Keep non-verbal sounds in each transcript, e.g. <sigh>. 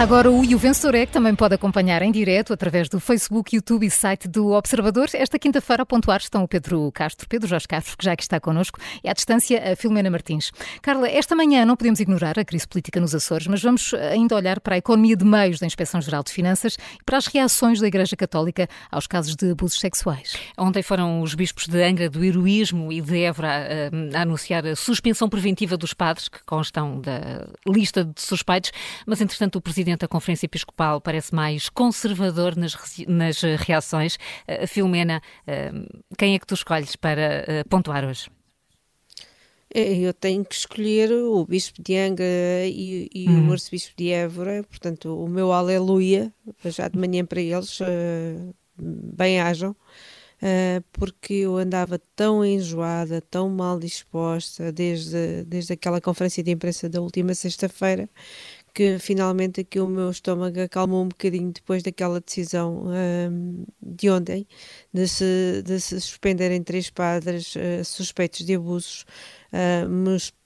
Começa agora o E o é, que também pode acompanhar em direto através do Facebook, YouTube e site do Observador. Esta quinta-feira a pontuar estão o Pedro Castro, Pedro Jorge Castro, que já aqui está connosco, e à distância a Filomena Martins. Carla, esta manhã não podemos ignorar a crise política nos Açores, mas vamos ainda olhar para a economia de meios da Inspeção-Geral de Finanças e para as reações da Igreja Católica aos casos de abusos sexuais. Ontem foram os bispos de Angra do Heroísmo e de Évora eh, a anunciar a suspensão preventiva dos padres, que constam da lista de suspeitos, mas entretanto o presidente da Conferência Episcopal parece mais conservador nas, nas reações. Uh, Filomena, uh, quem é que tu escolhes para pontuar hoje? É, eu tenho que escolher o Bispo de Angra e, e o uhum. Arcebispo de Évora, portanto, o meu aleluia, já de manhã para eles, bem ajam. Porque eu andava tão enjoada, tão mal disposta desde, desde aquela conferência de imprensa da última sexta-feira que finalmente aqui o meu estômago acalmou um bocadinho depois daquela decisão um, de ontem de se, de se suspenderem três padres uh, suspeitos de abusos, uh,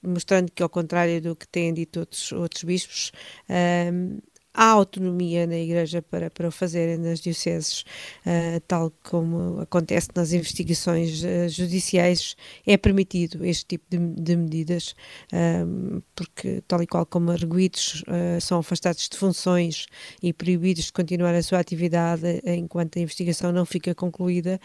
mostrando que ao contrário do que têm dito outros, outros bispos, um, há autonomia na Igreja para, para o fazerem nas dioceses, uh, tal como acontece nas investigações uh, judiciais, é permitido este tipo de, de medidas, uh, porque, tal e qual como arguídos, são afastados de funções e proibidos de continuar a sua atividade enquanto a investigação não fica concluída.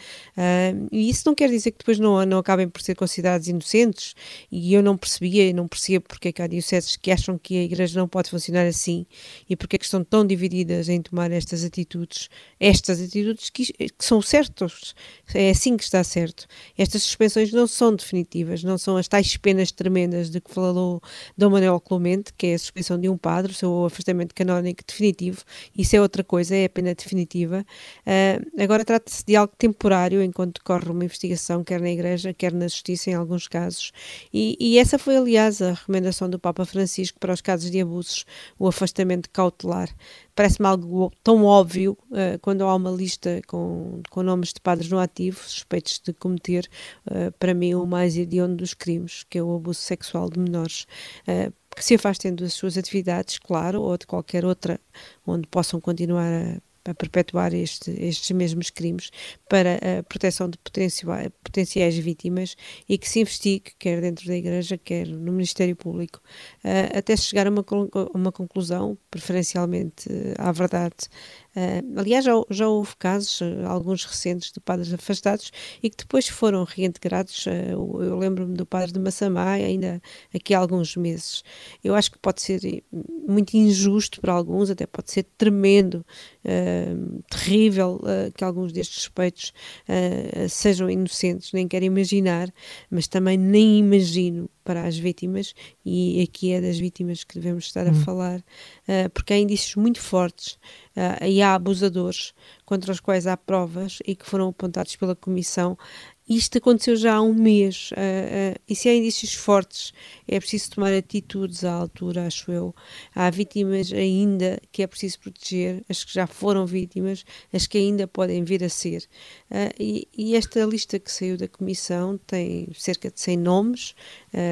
e isso não quer dizer que depois não, não acabem por ser considerados inocentes, e eu não percebia e não percebo porque é que há dioceses que acham que a Igreja não pode funcionar assim e porque que estão tão divididas em tomar estas atitudes, estas atitudes que, que são certas, é assim que está certo. Estas suspensões não são definitivas, não são as tais penas tremendas de que falou Dom Manuel Clemente, que é a suspensão de um padre, o seu afastamento canónico definitivo, isso é outra coisa, é a pena definitiva. Uh, agora trata-se de algo temporário enquanto decorre uma investigação, quer na Igreja, quer na Justiça, em alguns casos, e, e essa foi, aliás, a recomendação do Papa Francisco para os casos de abusos, o afastamento cautelar cautelar. Parece-me algo tão óbvio uh, quando há uma lista com, com nomes de padres no ativo, suspeitos de cometer, uh, para mim, o mais hediondo dos crimes, que é o abuso sexual de menores. Uh, que se afastem das suas atividades, claro, ou de qualquer outra onde possam continuar a a perpetuar este, estes mesmos crimes para a proteção de potenciais vítimas e que se investigue, quer dentro da Igreja, quer no Ministério Público, uh, até chegar a uma, uma conclusão, preferencialmente uh, à verdade, Uh, aliás, já, já, houve casos, alguns recentes, de padres afastados e que depois foram reintegrados. Uh, eu lembro-me do padre de Massamá, ainda aqui há alguns meses. Eu acho que pode ser muito injusto para alguns, até pode ser tremendo, terrível que alguns destes suspeitos sejam inocentes, nem quero imaginar, mas também nem imagino para as vítimas, e aqui é das vítimas que devemos estar a hum. falar, uh, porque há indícios muito fortes uh, e há abusadores contra os quais há provas e que foram apontados pela Comissão isto aconteceu já há um mês uh, uh, e se há indícios fortes é preciso tomar atitudes à altura, acho eu. Há vítimas ainda que é preciso proteger, as que já foram vítimas, as que ainda podem vir a ser. Uh, e, e, esta lista que saiu da Comissão tem cerca de 100 nomes,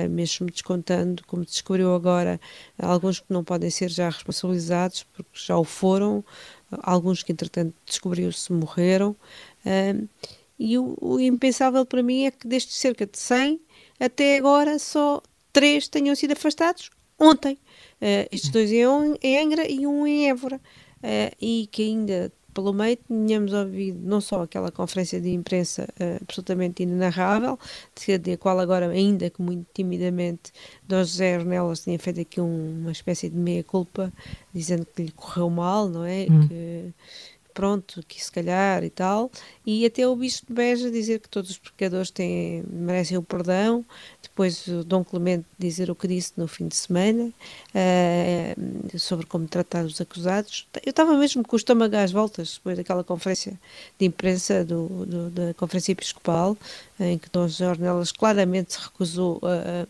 mesmo descontando, como descobriu agora, alguns que não podem ser já responsabilizados porque já o foram, alguns que entretanto descobriu-se morreram. Uh, e o, o, impensável para mim é que destes cerca de 100, até agora só 3 tenham sido afastados ontem. Uh, estes dois em, em Angra e um em Évora. Uh, e que ainda pelo meio tínhamos ouvido não só aquela conferência de imprensa uh, absolutamente inenarrável, de, qual agora, ainda que muito timidamente, Dom José Ornelas tinha feito aqui um, uma espécie de meia-culpa, dizendo que lhe correu mal, não é? Hum. Que, pronto, que se calhar e tal, e até o Bispo de Beja dizer que todos os pecadores têm, merecem o perdão, depois o Dom Clemente dizer o que disse no fim de semana uh, sobre como tratar os acusados. Eu estava mesmo com o estômago às voltas depois daquela conferência de imprensa do, do da Conferência Episcopal, em que Dom José Ornelas claramente se recusou a,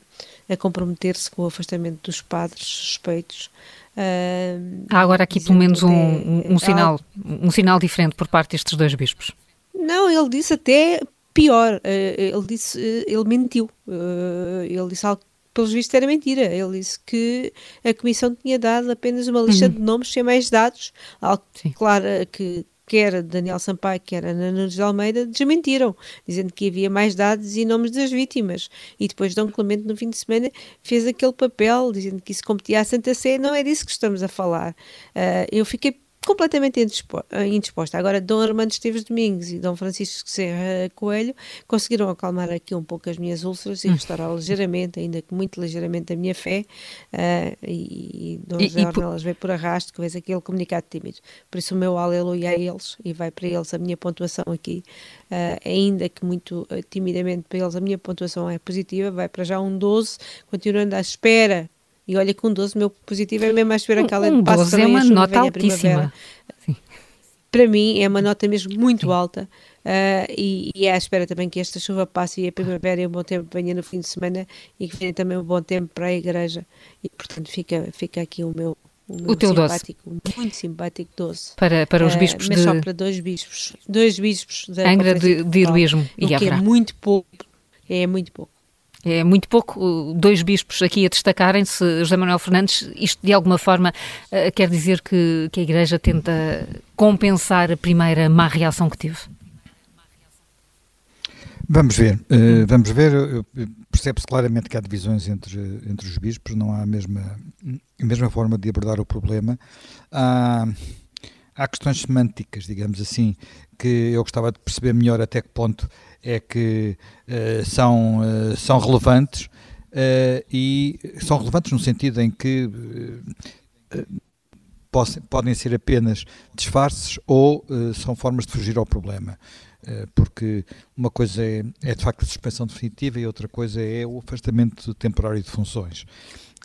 a comprometer-se com o afastamento dos padres suspeitos Uh, Há agora aqui pelo menos um, um, um sinal, um sinal diferente por parte destes dois bispos. Não, ele disse até pior. Uh, ele disse, uh, ele mentiu. ele disse algo pelos vistos era mentira. Ele disse que a Comissão tinha dado apenas uma lista uhum. de nomes sem mais dados, algo Sim. claro que quer Daniel Sampaio, quer Ana Nunes de Almeida, desmentiram, dizendo que havia mais dados e nomes das vítimas. E depois Dom Clemente, no fim de semana, fez aquele papel, dizendo que isso competia à Santa Sé. Não é disso que estamos a falar. Uh, eu fiquei completamente eh, indisposta. Agora, Dom Armando Esteves Domingos e Dom Francisco Serra Coelho conseguiram acalmar aqui um pouco as minhas úlceras e hum. restaurar ligeiramente, ainda que muito ligeiramente, a minha fé. Uh, e, e Dom José Ornelas veio por arrasto, que vês aquele comunicado tímido. Por isso, o meu aleluia a eles e vai para eles a minha pontuação aqui. Uh, ainda que muito uh, timidamente para eles a minha pontuação é positiva, vai para já um 12, continuando à espera e olha que um 12, meu positivo é mesmo a esperar que ela um passe 12 é uma nota altíssima. Para mim é uma nota mesmo muito Sim. alta. Uh, e, e é à espera também que esta chuva passe e a primavera e o bom tempo venha no fim de semana e que venha também um bom tempo para a igreja. E portanto fica, fica aqui o meu, o, o teu simpático, doce. muito simpático doce. Para, para os ah, bispos uh, mas de... só para dois bispos. Dois bispos da Angra de, de Heroísmo e que é muito pouco. É muito pouco. É muito pouco, dois bispos aqui a destacarem-se. José Manuel Fernandes, isto de alguma forma uh, quer dizer que, que a Igreja tenta compensar a primeira má reação que teve? Vamos ver, uh, vamos ver. Percebe-se claramente que há divisões entre, entre os bispos, não há a mesma, a mesma forma de abordar o problema. Há, há questões semânticas, digamos assim, que eu gostava de perceber melhor até que ponto é que uh, são, uh, são relevantes uh, e são relevantes no sentido em que podem ser apenas disfarces ou são formas de fugir ao problema. Porque uma coisa é, é de facto a suspensão definitiva e outra coisa é o afastamento temporário de funções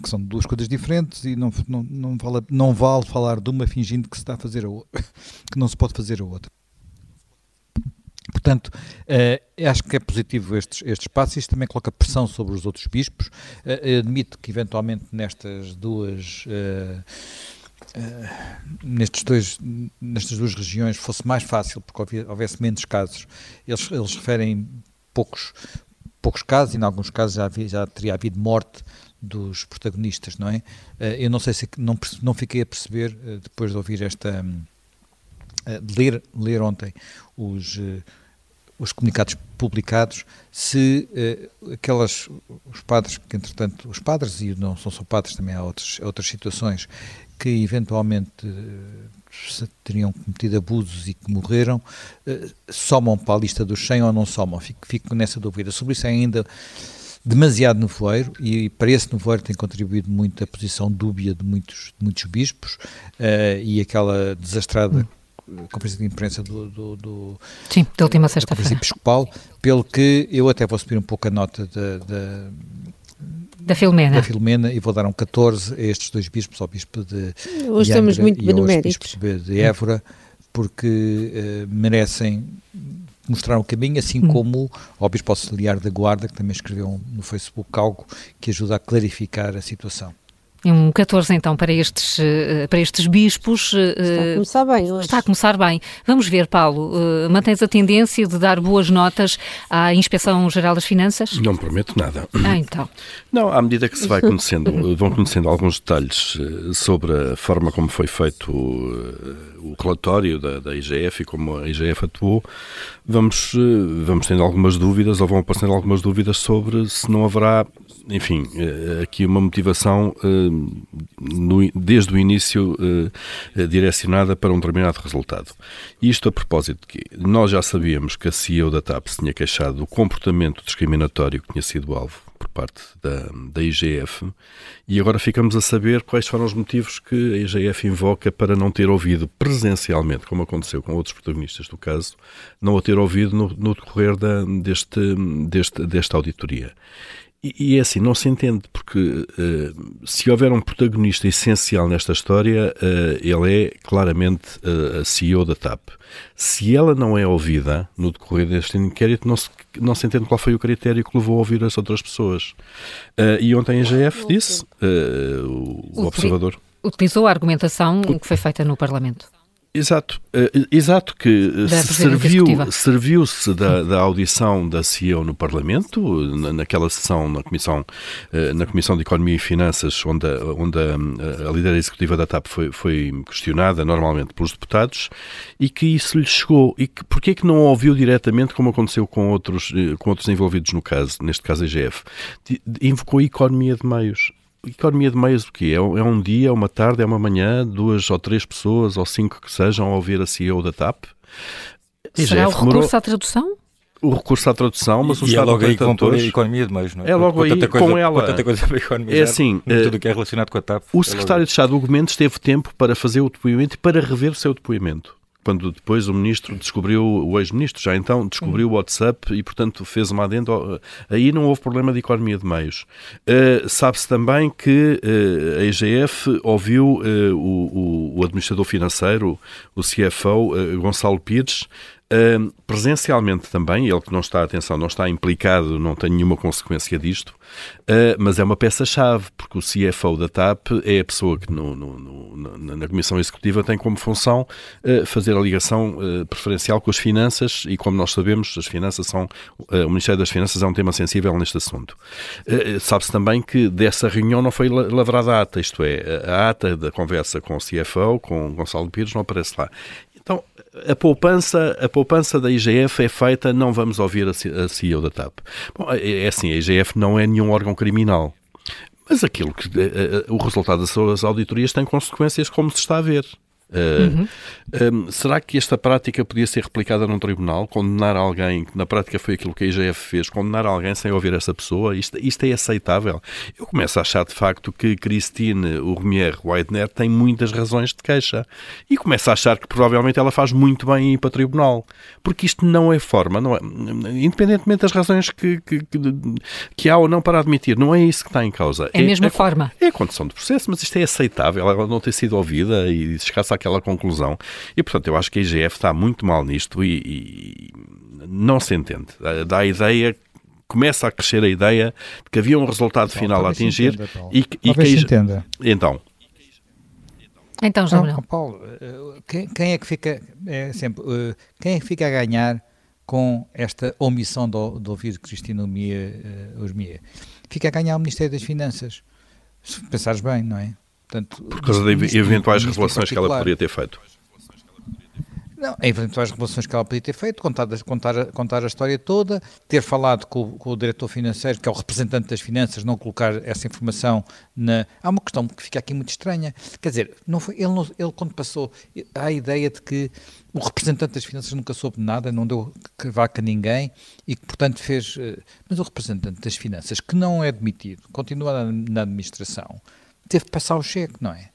que são duas coisas diferentes e não, não, não, vale, não vale falar de uma fingindo que se está a fazer a outra, <laughs> que não se pode fazer a outra. Portanto, uh, acho que é positivo estes, estes passos. Isto também coloca pressão sobre os outros bispos. Uh, admito que, eventualmente, nestas duas. Uh, nestes dois, nestas duas regiões fosse mais fácil, porque houvesse menos casos. Eles, eles referem poucos, poucos casos, e em alguns casos já, havia, já teria havido morte dos protagonistas, não é? eu não sei se não, não fiquei a perceber, depois de ouvir esta. de ler, ler ontem os os comunicados publicados, se uh, aquelas, os padres, que entretanto, os padres, e não são só padres, também há outros, outras situações, que eventualmente uh, teriam cometido abusos e que morreram, uh, somam para a lista dos 100 ou não somam? Fico, fico nessa dúvida. Sobre isso é ainda demasiado nevoeiro e para esse nevoeiro tem contribuído muito a posição dúbia de muitos, de muitos bispos e aquela desastrada hum conferência de imprensa do, do, do Sim, da última sexta-feira. episcopal, pelo que eu até vou subir um pouco a nota da, da da Filomena. Da Filomena e vou dar um 14 a estes dois bispos, ao bispo de Hoje estamos muito e bispo de Évora, porque uh, merecem mostrar o caminho, assim hum. como ao bispo auxiliar da Guarda, que também escreveu no Facebook algo que ajuda a clarificar a situação. Um 14 então para estes, eh, para estes bispos. Eh, está a começar bem hoje. Está a começar bem. Vamos ver, Paulo, eh, mantens a tendência de dar boas notas à Inspeção Geral das Finanças? Não prometo nada. Ah, então. Não, à medida que se vai conhecendo, <laughs> vão conhecendo alguns detalhes sobre a forma como foi feito o, relatório da, da IGF e como a IGF atuou, vamos, vamos tendo algumas dúvidas ou vão aparecendo algumas dúvidas sobre se não haverá enfim, eh, aqui uma motivação eh, desde o início eh, direcionada para um determinado resultado. Isto a propósito de que nós já sabíamos que a CEO da TAP se tinha queixado do comportamento discriminatório que tinha sido alvo por parte da, da IGF e agora ficamos a saber quais foram os motivos que a IGF invoca para não ter ouvido presencialmente, como aconteceu com outros protagonistas do caso, não a ter ouvido no, no decorrer da, deste, deste, desta auditoria. E, é assim, não se entende, porque uh, se houver um protagonista essencial nesta história, uh, ele é claramente uh, a CEO da TAP. Se ela não é ouvida no decorrer deste inquérito, não se, não se entende qual foi o critério que levou a ouvir as outras pessoas. e ontem a GF disse, o, o observador. Utilizou a argumentação que foi feita no Parlamento. Exato, uh, exato que serviu, serviu-se da, da, audição da CEO no Parlamento, na, naquela sessão na Comissão, uh, na Comissão de Economia e Finanças, onde, a, onde a, a líder executiva da TAP foi, foi, questionada normalmente pelos deputados, e que isso lhe chegou. E que, porquê que não ouviu diretamente, como aconteceu com outros, com outros envolvidos no caso, neste caso a IGF? Invocou a economia de meios economia de meios o quê? É, é um dia, é uma tarde, é uma manhã, duas ou três pessoas ou cinco que sejam a ouvir a CEO da TAP. Será o recurso demorou... à tradução? o recurso à tradução, mas o e Estado é logo aí com a economia de meios, não é? É logo aí coisa, com ela. Com tanta coisa para a economia, é assim, tudo o que é relacionado com a TAP. O é secretário de Estado, do Gomes, teve tempo para fazer o depoimento e para rever o seu depoimento quando depois o ministro descobriu, o ex-ministro já então descobriu o WhatsApp e, portanto, fez uma adendo. Aí não houve problema de economia de meios. Uh, Sabe-se também que uh, a IGF ouviu uh, o, o, administrador financeiro, o CFO, Gonçalo Pires, Presencialmente também, ele que não está, atenção, não está implicado, não tem nenhuma consequência disto, uh, mas é uma peça-chave, porque o CFO da TAP é a pessoa que no, no, no, na Comissão Executiva tem como função uh, fazer a ligação preferencial com as finanças e, como nós sabemos, as finanças são, o Ministério das Finanças é um tema sensível neste assunto. Sabe-se também que dessa reunião não foi lavrada a ata, isto é, a ata da conversa com o CFO, com Gonçalo Pires, não aparece lá. Então, a poupança, a poupança da IGF é feita, não vamos ouvir a CEO da TAP. Bom, é, é assim, a IGF não é nenhum órgão criminal. Mas aquilo que eh, eh, o resultado das suas auditorias tem consequências como se está a ver. Uhum. Um, será que esta prática podia ser replicada num tribunal? Condenar alguém, que na prática foi aquilo que a IGF fez, condenar alguém sem ouvir essa pessoa? Isto, isto é aceitável? Eu começo a achar de facto que Christine Urmier Weidner tem muitas razões de queixa e começo a achar que provavelmente ela faz muito bem em ir para o tribunal, porque isto não é forma, não é, independentemente das razões que, que, que, há ou não para admitir, não é isso que está em causa. É a mesma é, forma. É a condição de processo, mas isto é aceitável, ela não ter sido ouvida e chegar-se àquela conclusão. E, portanto, eu acho que a IGF está muito mal nisto e, e não se entende. Dá a ideia começa a crescer a ideia de que havia um resultado Bom, final a atingir entenda, e, e que a IG... entenda. Então. Então, João não, Paulo, eh, quem, quem, é que fica é sempre, eh, quem é que fica a ganhar com esta omissão do, do ouvir Cristina Osmia? Fica a ganhar o Ministério das Finanças. Se pensares bem, não é? Portanto, Por causa de eventuais revelações que ela poderia ter feito. Não, eventuais revelações que ela podia ter feito, contar, contar, contar a história toda, ter falado com, com, o diretor financeiro, que é o representante das finanças, não colocar essa informação na. Há uma questão que fica aqui muito estranha. Quer dizer, não foi, ele, não, ele quando passou, há a ideia de que o representante das finanças nunca soube nada, não deu vaca a ninguém e que, portanto, fez. Eh, mas o representante das finanças, que não é demitido, continua na, na administração teve que passar o cheque, não é?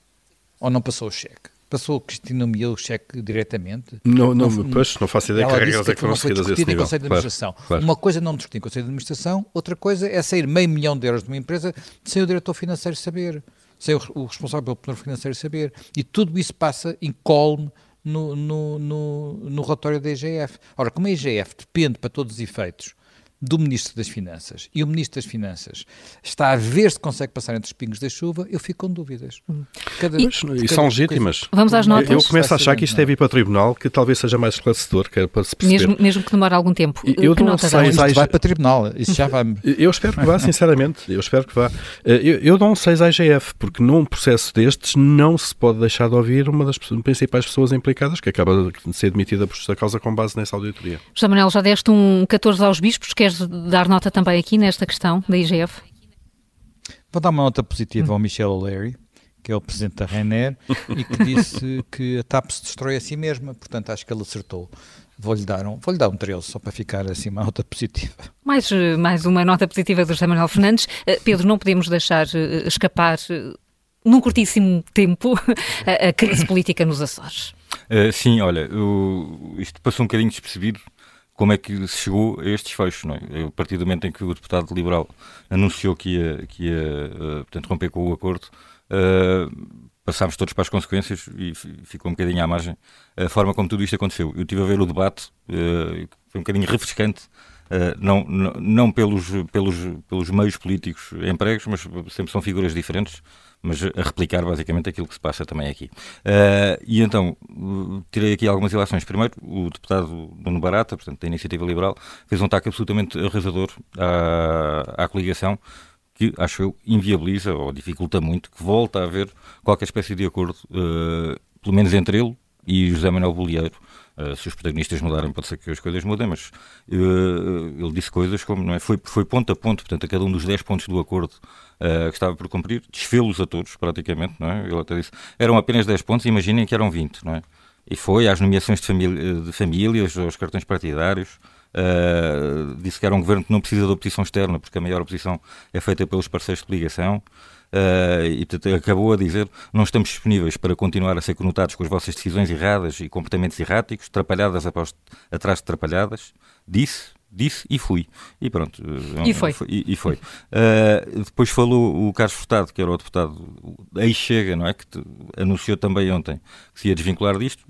Ou não passou o cheque? Passou Cristina nomeou o cheque diretamente? Não, não, não, pois, não faço ideia que regras é que foram seguidas a esse nível. Conselho de Administração. Claro, claro. Uma coisa é não discutir em Conselho de Administração, outra coisa é sair meio milhão de euros de uma empresa sem o diretor financeiro saber, sem o, o responsável pelo plano financeiro saber. E tudo isso passa incólume no, no, no, no relatório da IGF. Ora, como a IGF depende para todos os efeitos do Ministro das Finanças e o Ministro das Finanças está a ver se consegue passar entre os pingos da chuva, eu fico com dúvidas. Hum. Cada, e, cada e são legítimas. Coisa. Vamos às notas. Eu começo a achar que isto deve ir para o Tribunal, que talvez seja mais esclarecedor, que é para se perceber. Mesmo, mesmo que demore algum tempo. Eu que não sei, isto vai para o Tribunal, isso já vai... <laughs> Eu espero que vá, sinceramente, eu espero que vá. Eh, eu, eu dou um 6 à IGF, porque num processo destes não se pode deixar de ouvir uma das principais pessoas implicadas, que acaba de ser demitida por justa causa com base nessa auditoria. José Manuel, já deste um 14 aos bispos, queres dar nota também aqui nesta questão da IGF? Vou dar uma nota positiva ao Michel O'Leary, que é o presidente da Rainer, e que disse que a TAP se destrói a si mesma, portanto acho que ele acertou. Vou-lhe dar um, vou-lhe dar um 13, só para ficar assim uma nota positiva. Mais, mais uma nota positiva do José Manuel Fernandes. Eh, Pedro, não podemos deixar eh, escapar eh, num curtíssimo tempo <laughs> a, a crise política nos Açores. Uh, sim, olha, o, isto passou um bocadinho despercebido como é que se chegou a estes fechos. Não é? A partir do momento em que o deputado liberal anunciou que ia, que ia uh, portanto, romper com o acordo, uh, passámos todos para as consequências e ficou um bocadinho à margem a forma como tudo isto aconteceu. Eu estive a ver o debate, uh, foi um bocadinho refrescante, não, não, não pelos, pelos, pelos meios políticos empregos, mas sempre são figuras diferentes. mas a replicar basicamente aquilo que se passa também aqui. Uh, e então, tirei aqui algumas ilações. Primeiro, o deputado Nuno Barata, portanto, da Iniciativa Liberal, fez um ataque absolutamente arrasador à, à coligação, que acho eu inviabiliza ou dificulta muito que volta a haver qualquer espécie de acordo, uh, pelo menos entre ele e José Manuel Bolieiro. Uh, se os protagonistas mudarem, pode ser que as coisas mudem, mas uh, ele disse coisas como não é? foi, foi ponto a ponto, portanto, a cada um dos 10 pontos do acordo uh, que estava por cumprir, desfê-los a todos, praticamente. Não é? Ele até disse eram apenas 10 pontos, imaginem que eram 20. Não é? E foi às nomeações de, de famílias, aos cartões partidários. Disse que era um governo que não precisa de oposição externa, porque a maior oposição é feita pelos parceiros de coligação. Uh, e acabou a dizer: não estamos disponíveis para continuar a ser conotados com as vossas decisões erradas e comportamentos erráticos, trapalhadas após, atrás de trapalhadas. Disse, disse e fui. E pronto. E foi. E, e foi. Uh, depois falou o Carlos Furtado, que era o deputado ex-chega, não é? Que te, anunciou também ontem que se ia desvincular disto.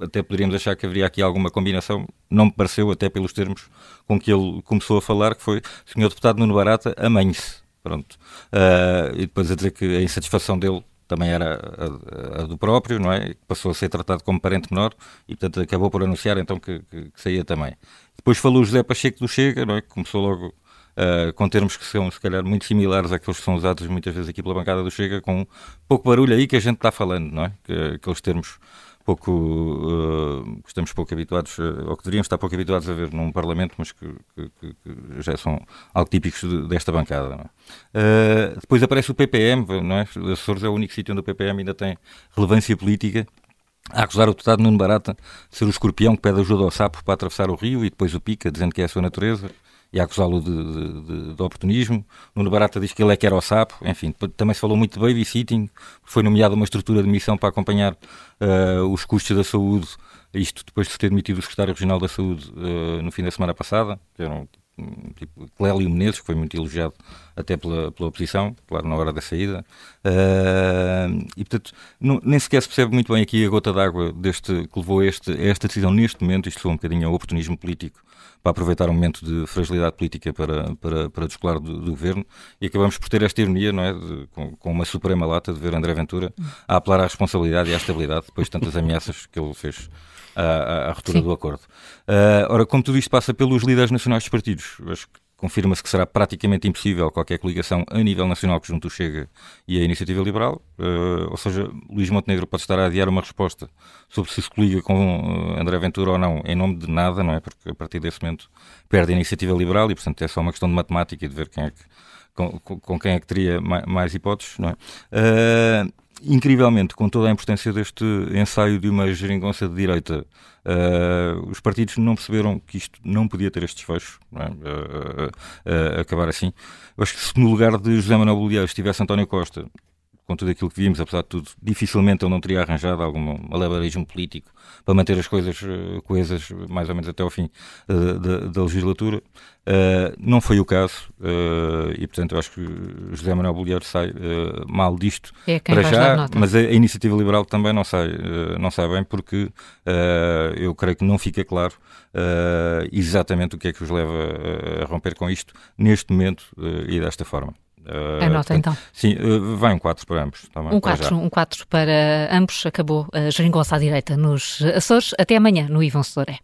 Até poderíamos achar que haveria aqui alguma combinação. Não me pareceu, até pelos termos com que ele começou a falar, que foi: Senhor Deputado Nuno Barata, amanhe-se. Pronto. Uh, e depois a dizer que a insatisfação dele também era a, a, do próprio, não é? Passou a ser tratado como parente menor e, portanto, acabou por anunciar então que, que, que saía também. Depois falou o José Pacheco do Chega, não é? Que começou logo uh, com termos que são, se calhar, muito similares àqueles que são usados muitas vezes aqui pela bancada do Chega, com pouco barulho aí que a gente está falando, não é? Que, aqueles termos pouco uh, estamos pouco habituados, uh, ou que deveríamos estar pouco habituados a ver num Parlamento, mas que, que, que já são algo típicos de, desta bancada. É? Uh, depois aparece o PPM, não é? Açores é o único sítio onde o PPM ainda tem relevância política. A acusar o deputado Nuno Barata de ser o escorpião que pede ajuda ao sapo para atravessar o rio e depois o pica, dizendo que é a sua natureza e acusá-lo de, de, de, oportunismo. Nuno Barata diz que ele é que era o sapo. Enfim, também se falou muito de babysitting. Foi nomeada uma estrutura de missão para acompanhar uh, os custos da saúde. Isto depois de se ter demitido o secretário regional da saúde uh, no fim da semana passada, que tipo Clélio Menezes, que foi muito elogiado até pela, pela oposição, claro, na hora da saída. Uh, e, portanto, não, nem sequer se percebe muito bem aqui a gota d'água deste que levou este, a esta decisão neste momento. Isto foi um bocadinho o oportunismo político para aproveitar um momento de fragilidade política para, para, para descolar do, do governo e acabamos por ter esta ironia, não é? De, com, com, uma suprema lata de ver André Ventura a apelar à responsabilidade e à estabilidade depois de tantas ameaças que ele fez à, à ruptura Sim. do acordo. Uh, ora, como tudo isto passa pelos líderes nacionais dos partidos, acho que confirma-se que será praticamente impossível qualquer coligação a nível nacional que junto o Chega e a Iniciativa Liberal, uh, ou seja, Luís Montenegro pode estar a adiar uma resposta sobre se se coliga com uh, André Ventura ou não, em nome de nada, não é? Porque a partir desse momento perde a Iniciativa Liberal e, portanto, é só uma questão de matemática e de ver quem é que, com, com, quem é que teria mais, hipóteses, não é? Uh, incrivelmente, com toda a importância deste ensaio de uma geringonça de direita, uh, os partidos não perceberam que isto não podia ter este desfecho, é? uh, uh, acabar assim. Eu acho que se no lugar de José Manuel Bolieiro estivesse António Costa, com tudo aquilo que vimos, apesar de tudo, dificilmente ele não teria arranjado algum malabarismo político para manter as coisas uh, coesas mais ou menos até ao fim uh, da, da, legislatura. Uh, não foi o caso e, portanto, eu acho que José Manuel Bolheiro sai mal disto é para já, mas a, a, Iniciativa Liberal também não sai, não sai bem porque eu creio que não fica claro exatamente o que é que os leva a, a romper com isto neste momento e desta forma. Uh, Anota então. Sim, uh, vai um 4 para ambos. Tá um 4 um 4 para ambos. Acabou a geringonça à direita nos Açores. Até amanhã no Ivan Soré.